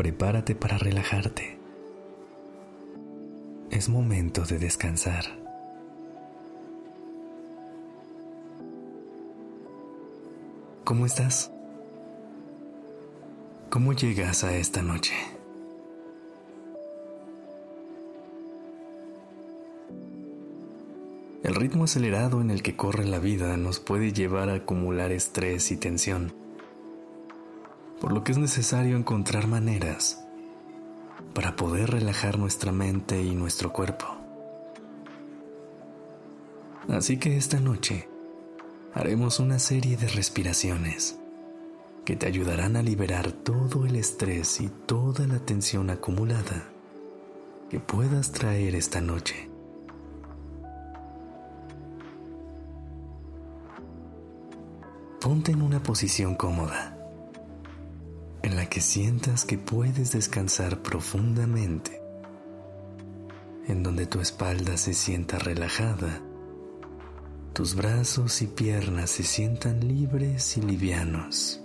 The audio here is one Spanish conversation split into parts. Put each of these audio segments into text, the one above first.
Prepárate para relajarte. Es momento de descansar. ¿Cómo estás? ¿Cómo llegas a esta noche? El ritmo acelerado en el que corre la vida nos puede llevar a acumular estrés y tensión, por lo que es necesario encontrar maneras para poder relajar nuestra mente y nuestro cuerpo. Así que esta noche haremos una serie de respiraciones que te ayudarán a liberar todo el estrés y toda la tensión acumulada que puedas traer esta noche. Ponte en una posición cómoda, en la que sientas que puedes descansar profundamente, en donde tu espalda se sienta relajada, tus brazos y piernas se sientan libres y livianos.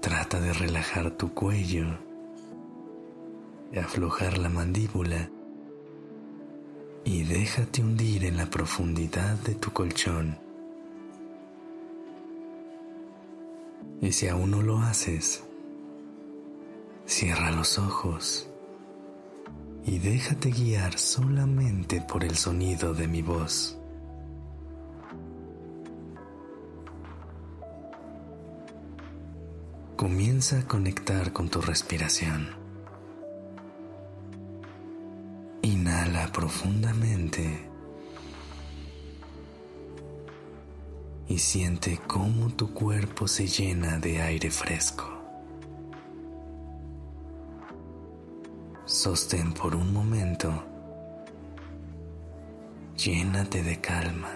Trata de relajar tu cuello, aflojar la mandíbula y déjate hundir en la profundidad de tu colchón. Y si aún no lo haces, cierra los ojos y déjate guiar solamente por el sonido de mi voz. Comienza a conectar con tu respiración. Inhala profundamente y siente cómo tu cuerpo se llena de aire fresco. Sostén por un momento. Llénate de calma.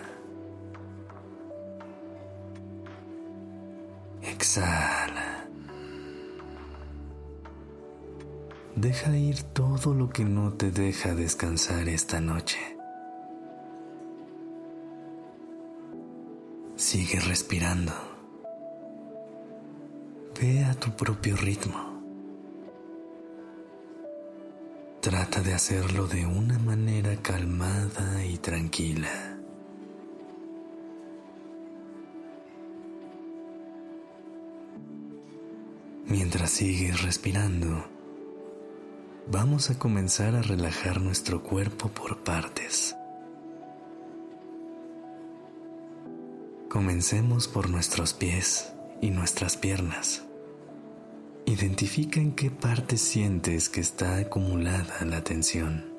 Exhala. Deja ir todo lo que no te deja descansar esta noche. Sigue respirando. Ve a tu propio ritmo. Trata de hacerlo de una manera calmada y tranquila. Mientras sigues respirando, vamos a comenzar a relajar nuestro cuerpo por partes. Comencemos por nuestros pies y nuestras piernas. Identifica en qué parte sientes que está acumulada la tensión.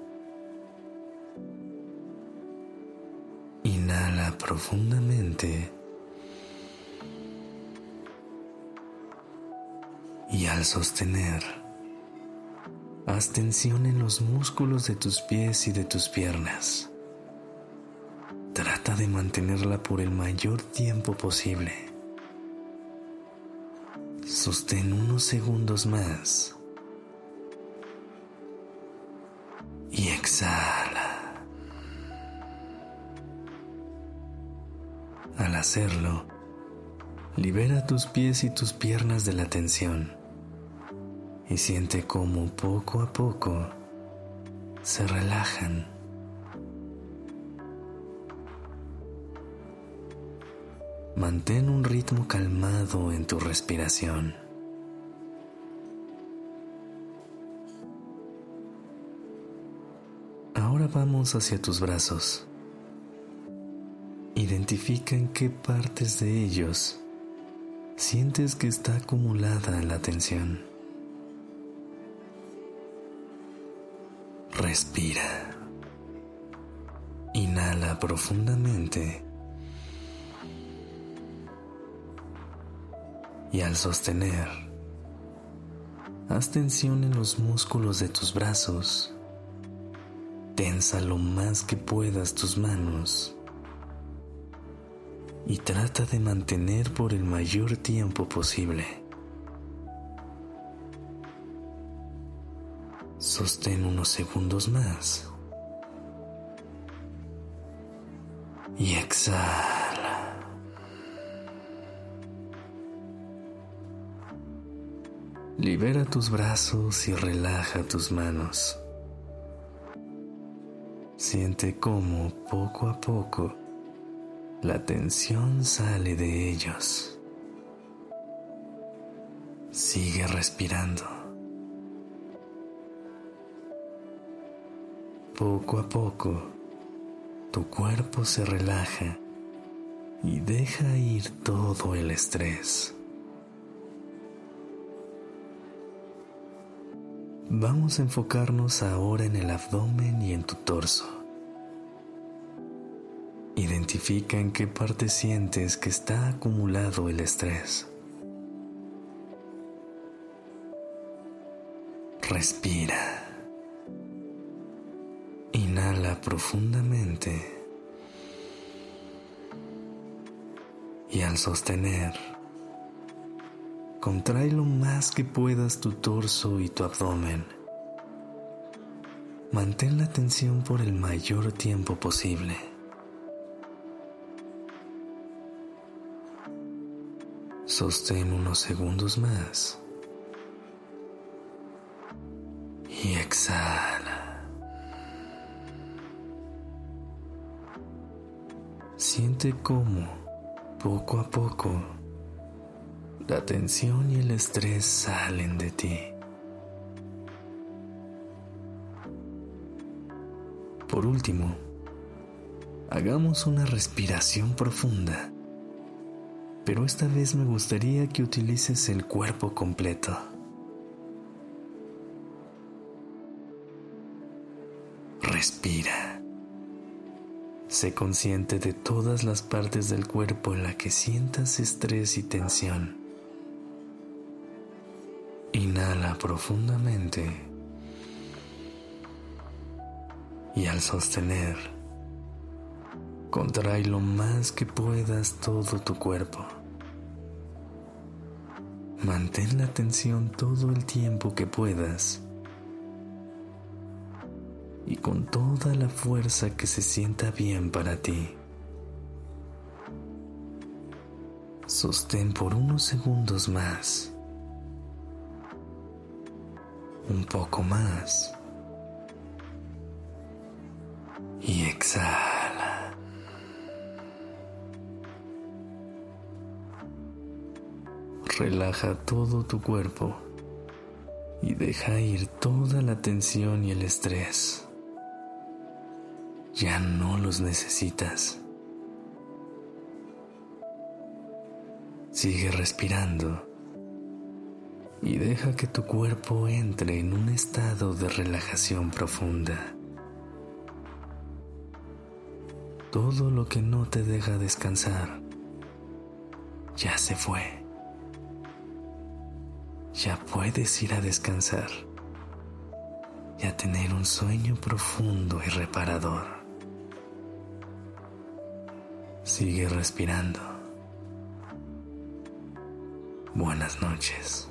Inhala profundamente y al sostener, Haz tensión en los músculos de tus pies y de tus piernas. Trata de mantenerla por el mayor tiempo posible. Sostén unos segundos más. Y exhala. Al hacerlo, libera tus pies y tus piernas de la tensión y siente cómo poco a poco se relajan. Mantén un ritmo calmado en tu respiración. Ahora vamos hacia tus brazos. Identifica en qué partes de ellos sientes que está acumulada la tensión. Respira. Inhala profundamente. Y al sostener, Haz tensión en los músculos de tus brazos. Tensa lo más que puedas tus manos. Y trata de mantener por el mayor tiempo posible. Sostén unos segundos más. Y exhala. Libera tus brazos y relaja tus manos. Siente cómo poco a poco la tensión sale de ellos. Sigue respirando. Poco a poco, tu cuerpo se relaja y deja ir todo el estrés. Vamos a enfocarnos ahora en el abdomen y en tu torso. Identifica en qué parte sientes que está acumulado el estrés. Respira. Inhala profundamente. Y al sostener, Contrae lo más que puedas tu torso y tu abdomen. Mantén la tensión por el mayor tiempo posible. Sostén unos segundos más. Y exhala. Siente cómo, poco a poco, la tensión y el estrés salen de ti. Por último, hagamos una respiración profunda, pero esta vez me gustaría que utilices el cuerpo completo. Respira. Sé consciente de todas las partes del cuerpo en la que sientas estrés y tensión. Inhala profundamente y al sostener, contrae lo más que puedas todo tu cuerpo. Mantén la tensión todo el tiempo que puedas y con toda la fuerza que se sienta bien para ti. Sostén por unos segundos más un poco más. Y exhala. Relaja todo tu cuerpo y deja ir toda la tensión y el estrés. Ya no los necesitas. Sigue respirando y deja que tu cuerpo entre en un estado de relajación profunda. Todo lo que no te deja descansar ya se fue. Ya puedes ir a descansar y a tener un sueño profundo y reparador. Sigue respirando. Buenas noches.